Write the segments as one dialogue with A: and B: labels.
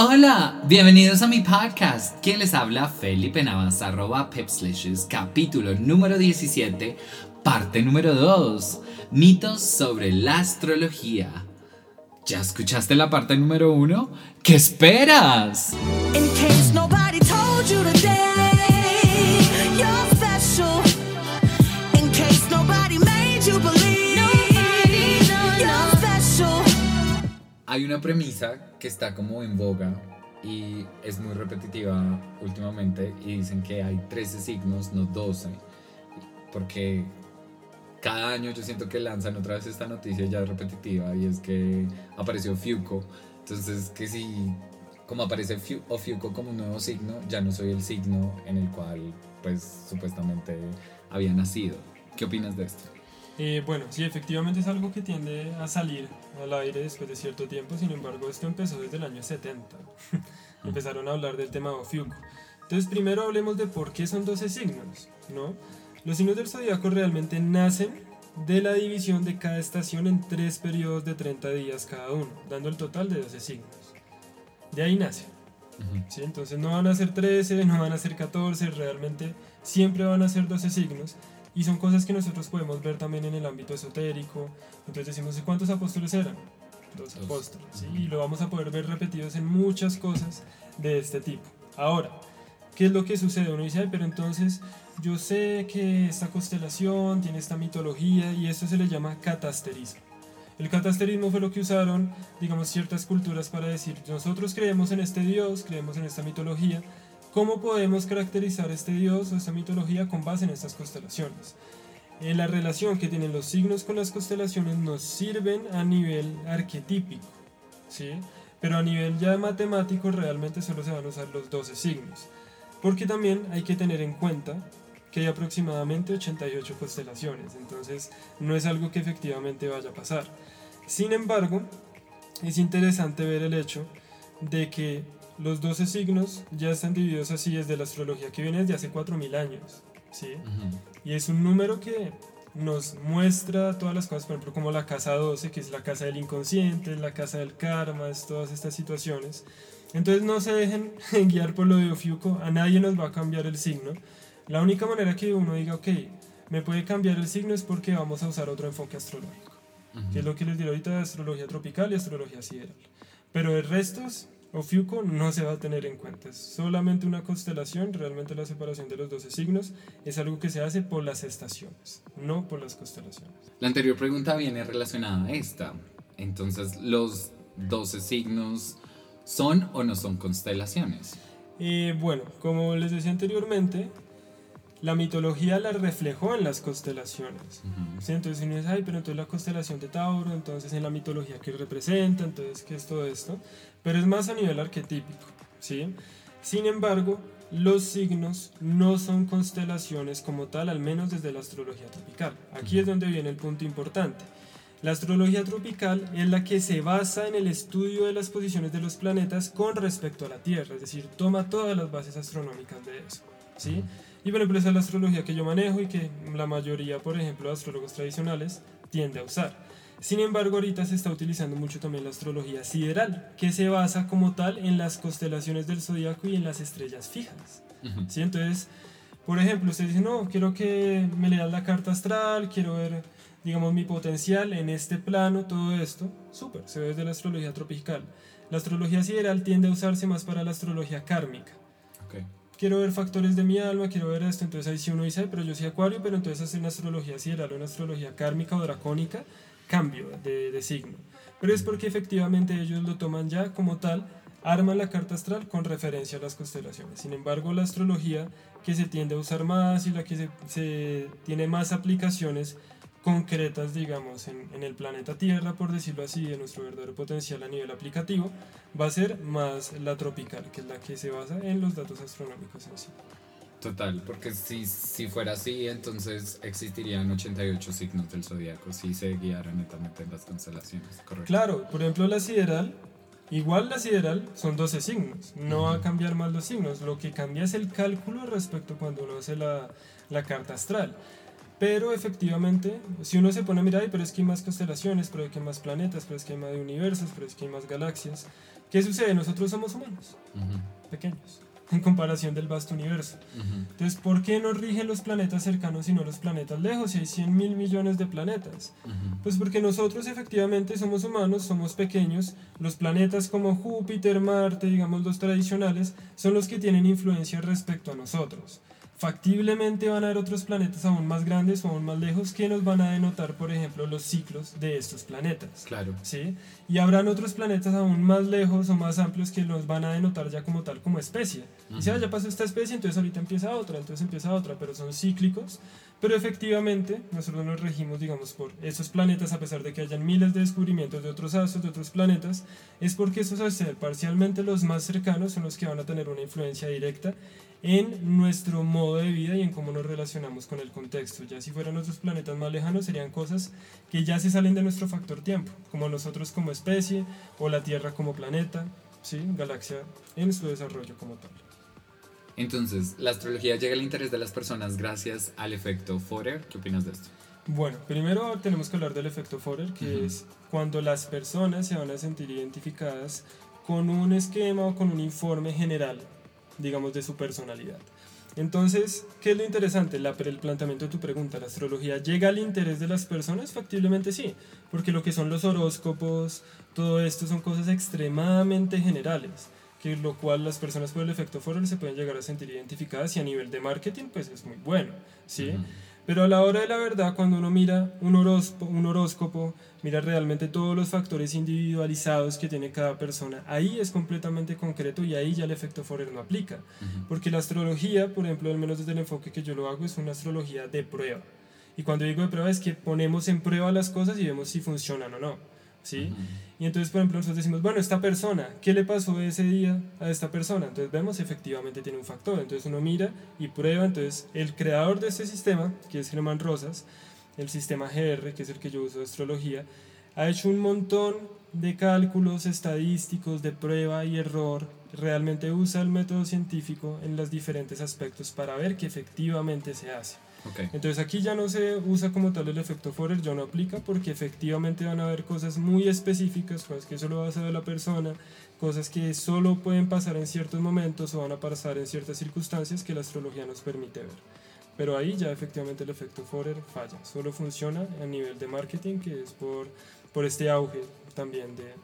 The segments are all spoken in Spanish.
A: Hola, bienvenidos a mi podcast. ¿Quién les habla? Felipe Navas, arroba Pepslishes, capítulo número 17, parte número 2, mitos sobre la astrología. ¿Ya escuchaste la parte número 1? ¿Qué esperas? Hay una premisa que está como en boga y es muy repetitiva últimamente y dicen que hay 13 signos, no 12, porque cada año yo siento que lanzan otra vez esta noticia ya repetitiva y es que apareció Fiuco, entonces que si como aparece Fiu- como un nuevo signo, ya no soy el signo en el cual pues supuestamente había nacido. ¿Qué opinas de esto?
B: Eh, bueno, sí, efectivamente es algo que tiende a salir al aire después de cierto tiempo, sin embargo esto empezó desde el año 70. Empezaron a hablar del tema de Ofiuco. Entonces primero hablemos de por qué son 12 signos, ¿no? Los signos del zodiaco realmente nacen de la división de cada estación en tres periodos de 30 días cada uno, dando el total de 12 signos. De ahí nace. ¿sí? Entonces no van a ser 13, no van a ser 14, realmente siempre van a ser 12 signos. Y son cosas que nosotros podemos ver también en el ámbito esotérico. Entonces decimos, ¿cuántos apóstoles eran? Dos
A: Dos.
B: apóstoles. ¿sí? Y lo vamos a poder ver repetidos en muchas cosas de este tipo. Ahora, ¿qué es lo que sucede? Uno dice, "Ay, pero entonces yo sé que esta constelación tiene esta mitología y esto se le llama catasterismo. El catasterismo fue lo que usaron, digamos, ciertas culturas para decir, nosotros creemos en este dios, creemos en esta mitología, ¿cómo podemos caracterizar este dios o esta mitología con base en estas constelaciones? Eh, la relación que tienen los signos con las constelaciones nos sirven a nivel arquetípico, ¿sí? Pero a nivel ya matemático realmente solo se van a usar los 12 signos. Porque también hay que tener en cuenta que hay aproximadamente 88 constelaciones, entonces no es algo que efectivamente vaya a pasar. Sin embargo, es interesante ver el hecho de que los 12 signos ya están divididos así desde la astrología que viene desde hace 4000 años, ¿sí? Y es un número que nos muestra todas las cosas, por ejemplo, como la casa 12, que es la casa del inconsciente, la casa del karma, es todas estas situaciones. Entonces no se dejen guiar por lo de Ofiuco, a nadie nos va a cambiar el signo. La única manera que uno diga, ok, me puede cambiar el signo es porque vamos a usar otro enfoque astrológico, que es lo que les diré ahorita de astrología tropical y astrología sideral. Pero el resto, Ofiuco no se va a tener en cuenta, es solamente una constelación, realmente la separación de los 12 signos es algo que se hace por las estaciones, no por las constelaciones.
A: La anterior pregunta viene relacionada a esta. Entonces, ¿los 12 signos son o no son constelaciones?
B: Eh, bueno, como les decía anteriormente, la mitología la reflejó en las constelaciones. ¿sí? Entonces uno dice, ay, pero entonces la constelación de Tauro, entonces en la mitología que representa, entonces qué es todo esto. Pero es más a nivel arquetípico. ¿sí? Sin embargo, los signos no son constelaciones como tal, al menos desde la astrología tropical. Aquí es donde viene el punto importante. La astrología tropical es la que se basa en el estudio de las posiciones de los planetas con respecto a la Tierra, es decir, toma todas las bases astronómicas de eso. ¿sí? Y por ejemplo, esa es la astrología que yo manejo y que la mayoría, por ejemplo, de astrólogos tradicionales tiende a usar. Sin embargo, ahorita se está utilizando mucho también la astrología sideral, que se basa como tal en las constelaciones del zodiaco y en las estrellas fijas. ¿sí? Entonces, por ejemplo, usted dice, no, quiero que me leas la carta astral, quiero ver, digamos, mi potencial en este plano, todo esto. Súper, se ve desde la astrología tropical. La astrología sideral tiende a usarse más para la astrología kármica. Quiero ver factores de mi alma, quiero ver esto. Entonces ahí sí uno dice, "Ay, pero yo soy acuario, pero entonces hacer una astrología sideral una astrología kármica o dracónica, cambio de, de signo. Pero es porque efectivamente ellos lo toman ya como tal, arman la carta astral con referencia a las constelaciones. Sin embargo, la astrología que se tiende a usar más y la que se, se tiene más aplicaciones concretas, digamos, en, en el planeta Tierra, por decirlo así, de nuestro verdadero potencial a nivel aplicativo, va a ser más la tropical, que es la que se basa en los datos astronómicos en sí.
A: Total, porque si, si fuera así, entonces existirían 88 signos del zodiaco si se guiara netamente en las constelaciones, ¿correcto?
B: Claro, por ejemplo, la sideral, igual la sideral son 12 signos, no va a cambiar más los signos, lo que cambia es el cálculo respecto cuando uno hace la, la carta astral. Pero efectivamente, si uno se pone a mirar, "Ay, pero es que hay más constelaciones, pero es que hay más planetas, pero es que hay más universos, pero es que hay más galaxias. ¿Qué sucede? Nosotros somos humanos, pequeños, en comparación del vasto universo.
A: ujú.
B: Entonces, ¿por qué nos rigen los planetas cercanos y no los planetas lejos? Si hay 100 mil millones de planetas. Pues porque nosotros efectivamente somos humanos, somos pequeños. Los planetas como Júpiter, Marte, digamos los tradicionales, son los que tienen influencia respecto a nosotros. Factiblemente van a haber otros planetas aún más grandes o aún más lejos que nos van a denotar, por ejemplo, los ciclos de estos planetas.
A: Claro.
B: ¿sí? Y habrán otros planetas aún más lejos o más amplios que nos van a denotar ya como tal como especie. Y si ah,
A: Ujú.
B: ya pasó esta especie, entonces ahorita empieza otra, entonces empieza otra, pero son cíclicos. Pero efectivamente, nosotros nos regimos, digamos, por esos planetas, a pesar de que hayan miles de descubrimientos de otros astros, de otros planetas, es porque esos, al ser parcialmente los más cercanos, son los que van a tener una influencia directa en nuestro modo de vida y en cómo nos relacionamos con el contexto. Ya si fueran otros planetas más lejanos, serían cosas que ya se salen de nuestro factor tiempo, como nosotros como especie o la Tierra como planeta, ¿sí? galaxia en su desarrollo como tal.
A: Entonces, la astrología llega al interés de las personas gracias al efecto Forer. ¿Qué opinas de esto?
B: Bueno, primero tenemos que hablar del efecto Forer, que
A: Ujú.
B: es cuando las personas se van a sentir identificadas con un esquema o con un informe general, digamos, de su personalidad. Entonces, ¿qué es lo interesante? La, el planteamiento de tu pregunta, ¿la astrología llega al interés de las personas? Factiblemente sí, porque lo que son los horóscopos, todo esto son cosas extremadamente generales, que lo cual las personas por el efecto Forer se pueden llegar a sentir identificadas y a nivel de marketing pues es muy bueno, ¿sí? Pero a la hora de la verdad, cuando uno mira un horóscopo, un horóscopo, mira realmente todos los factores individualizados que tiene cada persona, ahí es completamente concreto y ahí ya el efecto Forer no aplica. Porque la astrología, por ejemplo, al menos desde el enfoque que yo lo hago, es una astrología de prueba. Y cuando digo de prueba es que ponemos en prueba las cosas y vemos si funcionan o no. ¿Sí? Y entonces, por ejemplo, nosotros decimos, bueno, esta persona, ¿qué le pasó ese día a esta persona? Entonces vemos, efectivamente tiene un factor. Entonces uno mira y prueba. Entonces el creador de este sistema, que es Germán Rosas, el sistema GR, que es el que yo uso de astrología, ha hecho un montón de cálculos estadísticos de prueba y error. Realmente usa el método científico en los diferentes aspectos para ver que efectivamente se hace.
A: Ok.
B: Entonces aquí ya no se usa como tal el efecto Forer, ya no aplica porque efectivamente van a haber cosas muy específicas, cosas que solo va a saber la persona, cosas que solo pueden pasar en ciertos momentos o van a pasar en ciertas circunstancias que la astrología nos permite ver. Pero ahí ya efectivamente el efecto Forer falla, solo funciona a nivel de marketing que es por, por este auge también de,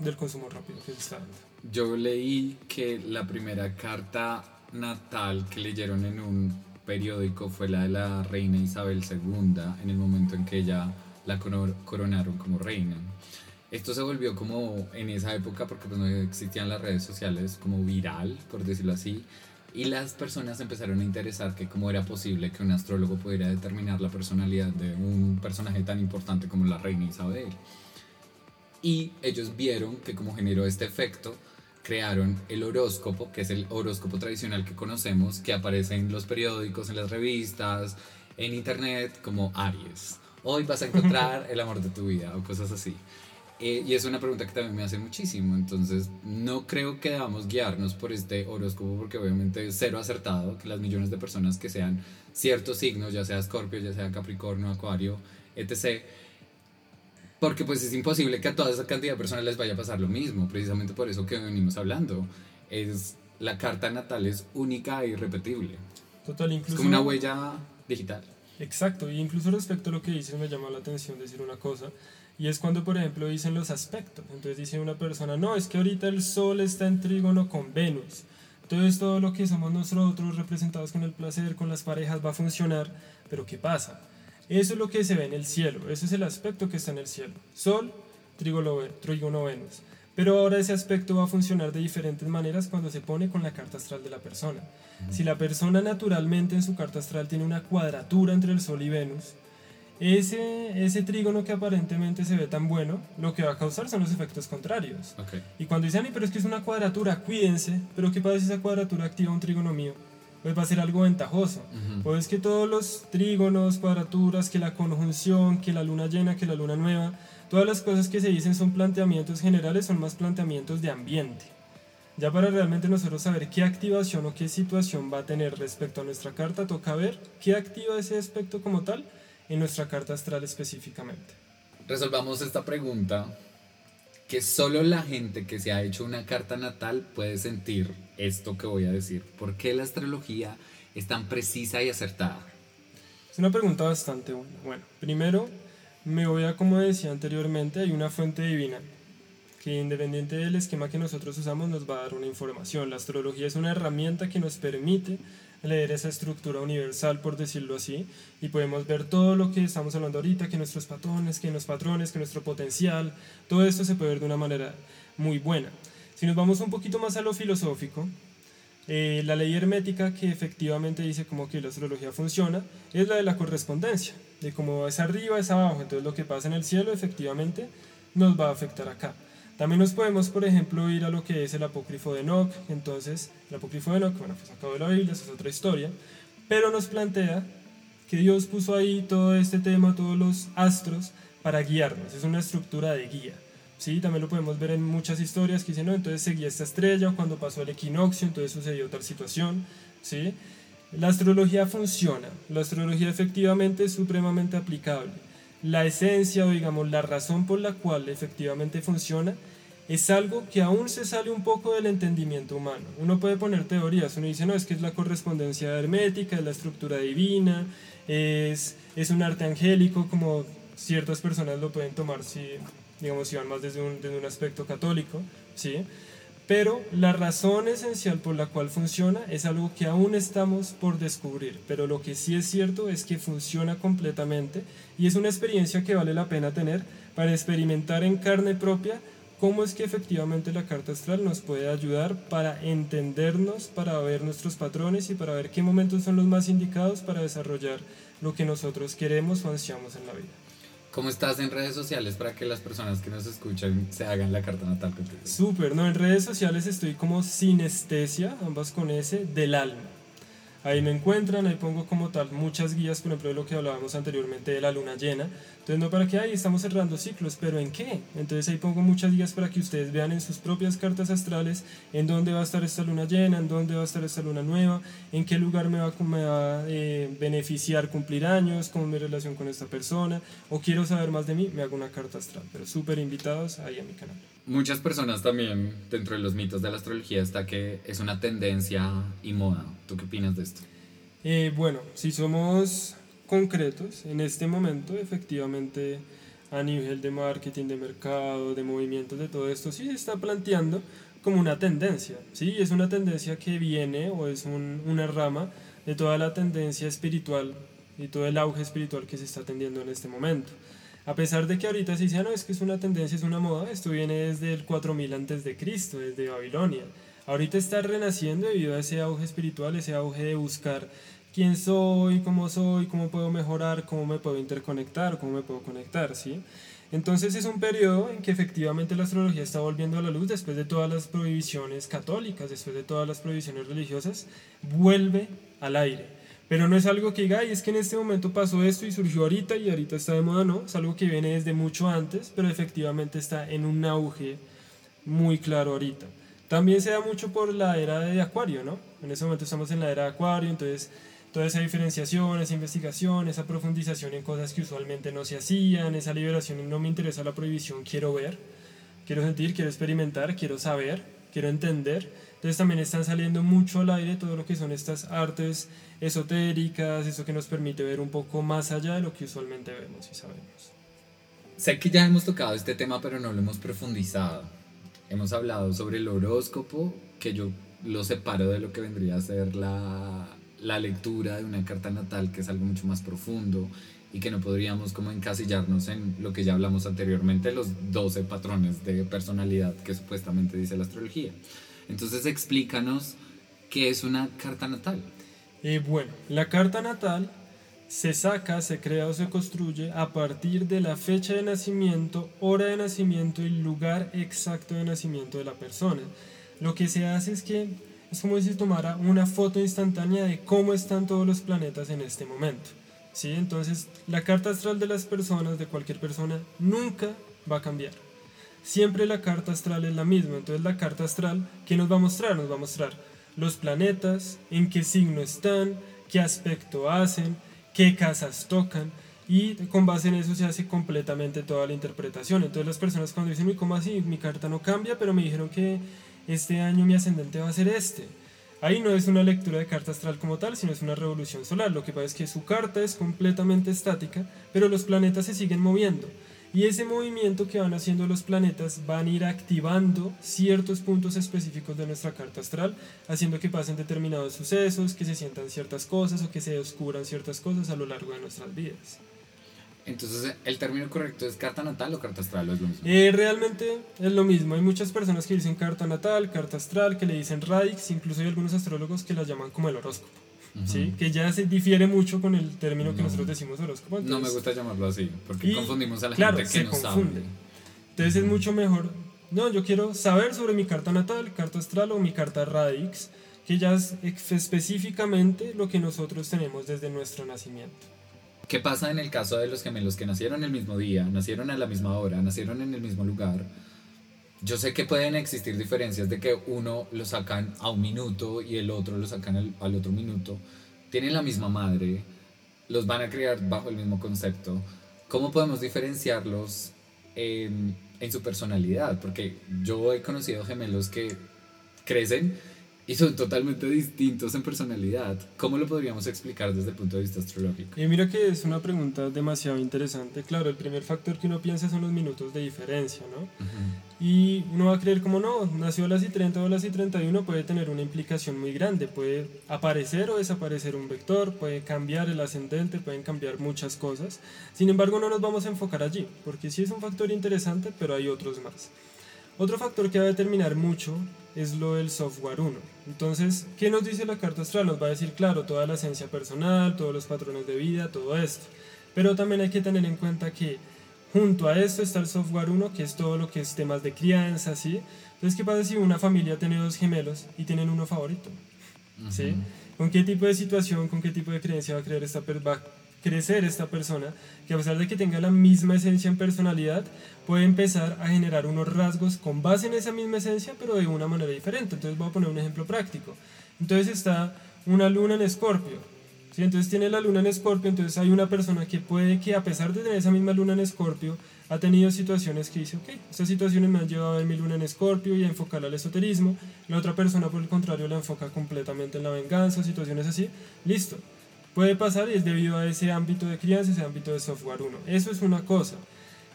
B: del consumo rápido que se está dando.
A: Yo leí que la primera carta natal que leyeron en un periódico fue la de la reina Isabel II en el momento en que ella la coro- coronaron como reina. Esto se volvió como en esa época, porque pues no existían las redes sociales, como viral, por decirlo así. Y las personas empezaron a interesar que cómo era posible que un astrólogo pudiera determinar la personalidad de un personaje tan importante como la reina Isabel. Y ellos vieron que como generó este efecto, crearon el horóscopo, que es el horóscopo tradicional que conocemos, que aparece en los periódicos, en las revistas, en internet, como Aries. Hoy vas a encontrar el amor de tu vida o cosas así. Eh, y es una pregunta que también me hace muchísimo, entonces no creo que debamos guiarnos por este horóscopo porque obviamente es cero acertado que las millones de personas que sean ciertos signos, ya sea Escorpio, ya sea Capricornio, Acuario, etc., porque pues es imposible que a toda esa cantidad de personas les vaya a pasar lo mismo, precisamente por eso que venimos hablando. Es, la carta natal es única e irrepetible.
B: Total,
A: Es
B: incluso...
A: como una huella digital.
B: Exacto, y incluso respecto a lo que dices me llama la atención decir una cosa, y es cuando por ejemplo dicen los aspectos, entonces dice una persona, no, es que ahorita el Sol está en trígono con Venus, entonces todo lo que somos nosotros representados con el placer, con las parejas va a funcionar, pero ¿qué pasa? Eso es lo que se ve en el cielo, ese es el aspecto que está en el cielo, Sol, trígono, trígono Venus. Pero ahora ese aspecto va a funcionar de diferentes maneras cuando se pone con la carta astral de la persona. Si la persona naturalmente en su carta astral tiene una cuadratura entre el Sol y Venus, ese, ese trígono que aparentemente se ve tan bueno, lo que va a causar son los efectos contrarios.
A: Ok.
B: Y cuando dicen, "Ay, pero es que es una cuadratura, cuídense, pero ¿qué pasa si esa cuadratura activa un trígono mío? Pues va a ser algo ventajoso.
A: Ujú.
B: Pues que todos los trígonos, cuadraturas, que la conjunción, que la luna llena, que la luna nueva, todas las cosas que se dicen son planteamientos generales, son más planteamientos de ambiente. Ya para realmente nosotros saber qué activación o qué situación va a tener respecto a nuestra carta, toca ver qué activa ese aspecto como tal en nuestra carta astral específicamente.
A: Resolvamos esta pregunta que solo la gente que se ha hecho una carta natal puede sentir esto que voy a decir. ¿Por qué la astrología es tan precisa y acertada?
B: Es una pregunta bastante buena. Bueno, primero me voy a, como decía anteriormente, hay una fuente divina que independiente del esquema que nosotros usamos nos va a dar una información. La astrología es una herramienta que nos permite leer esa estructura universal, por decirlo así, y podemos ver todo lo que estamos hablando ahorita, que nuestros patrones, que los patrones, que nuestro potencial, todo esto se puede ver de una manera muy buena. Si nos vamos un poquito más a lo filosófico, eh, la ley hermética que efectivamente dice como que la astrología funciona es la de la correspondencia, de cómo es arriba es abajo, entonces lo que pasa en el cielo efectivamente nos va a afectar acá. También nos podemos, por ejemplo, ir a lo que es el apócrifo de Enoch. Entonces, el apócrifo de Enoch, bueno, pues acabo de la Biblia, esa es otra historia, pero nos plantea que Dios puso ahí todo este tema, todos los astros, para guiarnos. Es una estructura de guía. ¿sí? También lo podemos ver en muchas historias que dicen, no, entonces seguía esta estrella, cuando pasó el equinoccio, entonces sucedió tal situación. ¿sí? La astrología funciona, la astrología efectivamente es supremamente aplicable la esencia o digamos la razón por la cual efectivamente funciona es algo que aún se sale un poco del entendimiento humano. Uno puede poner teorías, uno dice, no, es que es la correspondencia hermética, es la estructura divina, es, es un arte angélico, como ciertas personas lo pueden tomar si, digamos, si van más desde un, desde un aspecto católico, ¿sí? Pero la razón esencial por la cual funciona es algo que aún estamos por descubrir. Pero lo que sí es cierto es que funciona completamente y es una experiencia que vale la pena tener para experimentar en carne propia cómo es que efectivamente la carta astral nos puede ayudar para entendernos, para ver nuestros patrones y para ver qué momentos son los más indicados para desarrollar lo que nosotros queremos o ansiamos en la vida.
A: ¿Cómo estás en redes sociales para que las personas que nos escuchan se hagan la carta natal contigo?
B: Súper, no, en redes sociales estoy como sinestesia, ambas con S, del alma. Ahí me encuentran, ahí pongo como tal muchas guías, por ejemplo, de lo que hablábamos anteriormente de la luna llena. Entonces, no para que, ahí estamos cerrando ciclos, pero ¿en qué? Entonces ahí pongo muchas guías para que ustedes vean en sus propias cartas astrales en dónde va a estar esta luna llena, en dónde va a estar esta luna nueva, en qué lugar me va, me va a eh, beneficiar cumplir años, cómo mi relación con esta persona, o quiero saber más de mí, me hago una carta astral. Pero súper invitados ahí a mi canal.
A: Muchas personas también, dentro de los mitos de la astrología, está que es una tendencia y moda. ¿Tú qué opinas de esto?
B: Eh, bueno, si somos concretos, en este momento efectivamente a nivel de marketing, de mercado, de movimientos, de todo esto, sí se está planteando como una tendencia, ¿sí? Es una tendencia que viene o es un- una rama de toda la tendencia espiritual y todo el auge espiritual que se está atendiendo en este momento. A pesar de que ahorita se dice, "Ah, no, es que es una tendencia, es una moda, esto viene desde el 4000 antes de Cristo, desde Babilonia. Ahorita está renaciendo debido a ese auge espiritual, ese auge de buscar quién soy, cómo soy, cómo puedo mejorar, cómo me puedo interconectar, cómo me puedo conectar, ¿sí? Entonces es un periodo en que efectivamente la astrología está volviendo a la luz después de todas las prohibiciones católicas, después de todas las prohibiciones religiosas, vuelve al aire. Pero no es algo que diga, "Ay, es que en este momento pasó esto y surgió ahorita y ahorita está de moda, no, es algo que viene desde mucho antes, pero efectivamente está en un auge muy claro ahorita. También se da mucho por la era de Acuario, ¿no? En ese momento estamos en la era de Acuario, entonces toda esa diferenciación, esa investigación, esa profundización en cosas que usualmente no se hacían, esa liberación, no me interesa la prohibición, quiero ver, quiero sentir, quiero experimentar, quiero saber, quiero entender. Entonces también están saliendo mucho al aire todo lo que son estas artes esotéricas, eso que nos permite ver un poco más allá de lo que usualmente vemos y sabemos.
A: Sé que ya hemos tocado este tema, pero no lo hemos profundizado. Hemos hablado sobre el horóscopo, que yo lo separo de lo que vendría a ser la, la lectura de una carta natal, que es algo mucho más profundo y que no podríamos como encasillarnos en lo que ya hablamos anteriormente, los 12 patrones de personalidad que supuestamente dice la astrología. Entonces explícanos qué es una carta natal.
B: Eh, bueno, la carta natal se saca, se crea o se construye a partir de la fecha de nacimiento, hora de nacimiento y lugar exacto de nacimiento de la persona. Lo que se hace es que es como si tomara una foto instantánea de cómo están todos los planetas en este momento. ¿sí? Entonces, la carta astral de las personas, de cualquier persona, nunca va a cambiar. siempre la carta astral es la misma. Entonces la carta astral, ¿qué nos va a mostrar? Nos va a mostrar los planetas, en qué signo están, qué aspecto hacen, qué casas tocan. Y con base en eso se hace completamente toda la interpretación. Entonces las personas cuando dicen, ¿cómo así? Mi carta no cambia, pero me dijeron que este año mi ascendente va a ser este. Ahí no es una lectura de carta astral como tal, sino es una revolución solar. Lo que pasa es que su carta es completamente estática, pero los planetas se siguen moviendo. Y ese movimiento que van haciendo los planetas van a ir activando ciertos puntos específicos de nuestra carta astral, haciendo que pasen determinados sucesos, que se sientan ciertas cosas o que se descubran ciertas cosas a lo largo de nuestras vidas.
A: Entonces, ¿el término correcto es carta natal o carta astral o es lo mismo?
B: Eh, realmente es lo mismo. Hay muchas personas que dicen carta natal, carta astral, que le dicen radix, incluso hay algunos astrólogos que las llaman como el horóscopo. ¿sí? Que ya se difiere mucho con el término que
A: No.
B: nosotros decimos horóscopo.
A: no me
B: entonces-
A: gusta llamarlo así, porque
B: Y,
A: confundimos a la
B: claro,
A: gente que
B: se
A: no
B: confunde.
A: sabe.
B: Entonces es mucho mejor. No, yo quiero saber sobre mi carta natal, carta astral o mi carta radix, que ya es específicamente lo que nosotros tenemos desde nuestro nacimiento.
A: ¿Qué pasa en el caso de los gemelos que nacieron el mismo día, nacieron a la misma hora, nacieron en el mismo lugar? Yo sé que pueden existir diferencias de que uno lo sacan a un minuto y el otro lo sacan al, otro minuto. Tienen la misma madre, los van a criar bajo el mismo concepto. ¿Cómo podemos diferenciarlos en, en su personalidad? Porque yo he conocido gemelos que crecen y son totalmente distintos en personalidad. ¿Cómo lo podríamos explicar desde el punto de vista astrológico?
B: Y mira que es una pregunta demasiado interesante. Claro, el primer factor que uno piensa son los minutos de diferencia, ¿no? Y uno va a creer como no, nació a las y 30 o a las y 31 puede tener una implicación muy grande, puede aparecer o desaparecer un vector, puede cambiar el ascendente, pueden cambiar muchas cosas. Sin embargo, no nos vamos a enfocar allí, porque sí es un factor interesante, pero hay otros más. Otro factor que va a determinar mucho es lo del software 1. Entonces, ¿qué nos dice la carta astral? Nos va a decir, claro, toda la esencia personal, todos los patrones de vida, todo esto. Pero también hay que tener en cuenta que junto a esto está el software 1, que es todo lo que es temas de crianza, ¿sí? Entonces, ¿qué pasa si una familia tiene dos gemelos y tienen uno favorito? ¿Sí? ¿Con qué tipo de situación, con qué tipo de creencia va a, creer esta va crecer esta persona? Que a pesar de que tenga la misma esencia en personalidad, puede empezar a generar unos rasgos con base en esa misma esencia, pero de una manera diferente. Entonces voy a poner un ejemplo práctico. Entonces está una luna en escorpio. ¿sí? Entonces tiene la luna en escorpio, entonces hay una persona que puede que a pesar de tener esa misma luna en escorpio, ha tenido situaciones que dice, ok, estas situaciones me han llevado a ver mi luna en escorpio y a enfocarla al esoterismo. La otra persona, por el contrario, la enfoca completamente en la venganza, situaciones así. Listo. Puede pasar y es debido a ese ámbito de crianza, ese ámbito de software 1. Eso es una cosa.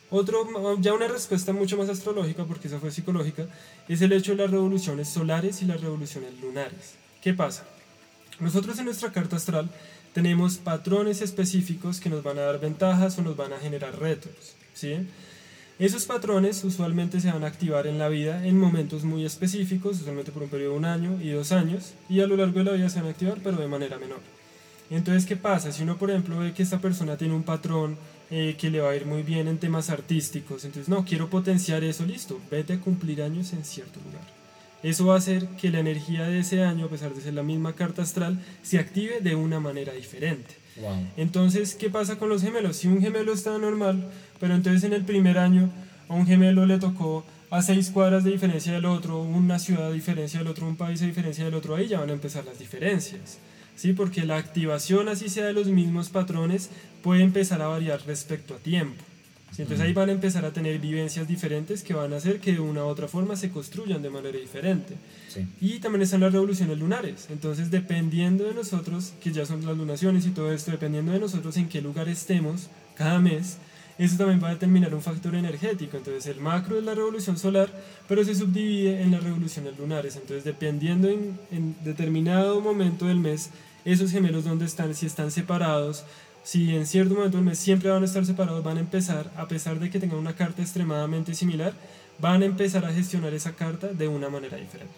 B: Otro, ya una respuesta mucho más astrológica, porque esa fue psicológica, es el hecho de las revoluciones solares y las revoluciones lunares. ¿Qué pasa? Nosotros en nuestra carta astral tenemos patrones específicos que nos van a dar ventajas o nos van a generar retos. ¿sí? Esos patrones usualmente se van a activar en la vida en momentos muy específicos, usualmente por un periodo de un año y dos años, y a lo largo de la vida se van a activar, pero de manera menor. Entonces, ¿qué pasa? Si uno, por ejemplo, ve que esta persona tiene un patrón eh, que le va a ir muy bien en temas artísticos, entonces, no, quiero potenciar eso, listo, vete a cumplir años en cierto lugar. Eso va a hacer que la energía de ese año, a pesar de ser la misma carta astral, se active de una manera diferente.
A: Wow.
B: Entonces, ¿qué pasa con los gemelos? Si un gemelo está normal, pero entonces en el primer año a un gemelo le tocó a seis cuadras de diferencia del otro, una ciudad de diferencia del otro, un país de diferencia del otro, ahí ya van a empezar las diferencias. ¿Sí? Porque la activación, así sea de los mismos patrones, puede empezar a variar respecto a tiempo. ¿sí? Entonces ahí van a empezar a tener vivencias diferentes que van a hacer que de una u otra forma se construyan de manera diferente.
A: Sí.
B: Y también están las revoluciones lunares. Entonces, dependiendo de nosotros, que ya son las lunaciones y todo esto, dependiendo de nosotros en qué lugar estemos cada mes, eso también va a determinar un factor energético. Entonces, el macro es la revolución solar, pero se subdivide en las revoluciones lunares. Entonces, dependiendo en, en determinado momento del mes, esos gemelos donde están, si están separados, si en cierto momento del mes siempre van a estar separados, van a empezar, a pesar de que tengan una carta extremadamente similar, van a empezar a gestionar esa carta de una manera diferente.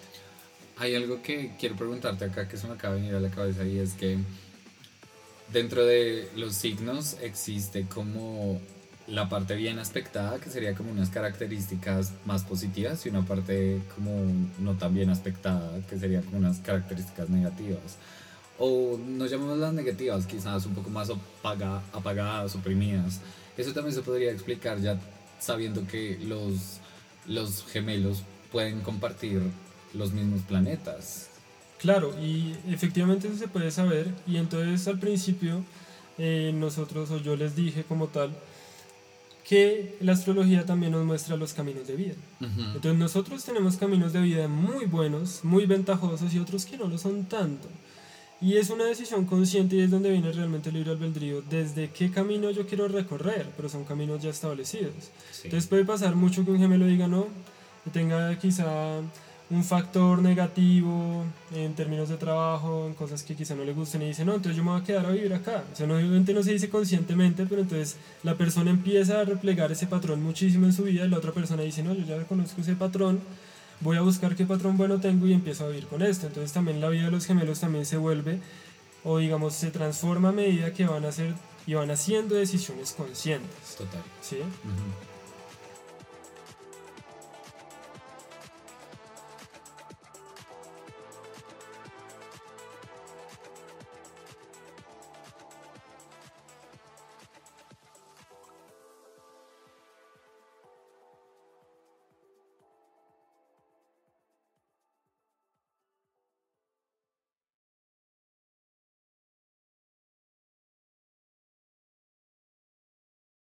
A: Hay algo que quiero preguntarte acá que se me acaba de venir a la cabeza y es que dentro de los signos existe como la parte bien aspectada, que sería como unas características más positivas, y una parte como no tan bien aspectada, que sería como unas características negativas. O no llamemos las negativas, quizás un poco más apaga- apagadas, oprimidas. Eso también se podría explicar ya sabiendo que los los gemelos pueden compartir los mismos planetas.
B: Claro, y efectivamente eso se puede saber. Y entonces al principio eh, nosotros, o yo les dije como tal, que la astrología también nos muestra los caminos de vida.
A: Ujú.
B: Entonces nosotros tenemos caminos de vida muy buenos, muy ventajosos y otros que no lo son tanto. Y es una decisión consciente y es donde viene realmente el libre albedrío, desde qué camino yo quiero recorrer, pero son caminos ya establecidos.
A: Sí.
B: Entonces puede pasar mucho que un gemelo diga no, que tenga quizá un factor negativo en términos de trabajo, en cosas que quizá no le gusten y dice no, entonces yo me voy a quedar a vivir acá. O sea, no, obviamente no se dice conscientemente, pero entonces la persona empieza a replegar ese patrón muchísimo en su vida y la otra persona dice no, yo ya conozco ese patrón, voy a buscar qué patrón bueno tengo y empiezo a vivir con esto. Entonces también la vida de los gemelos también se vuelve o digamos se transforma a medida que van a hacer y van haciendo decisiones conscientes.
A: Total.
B: ¿sí?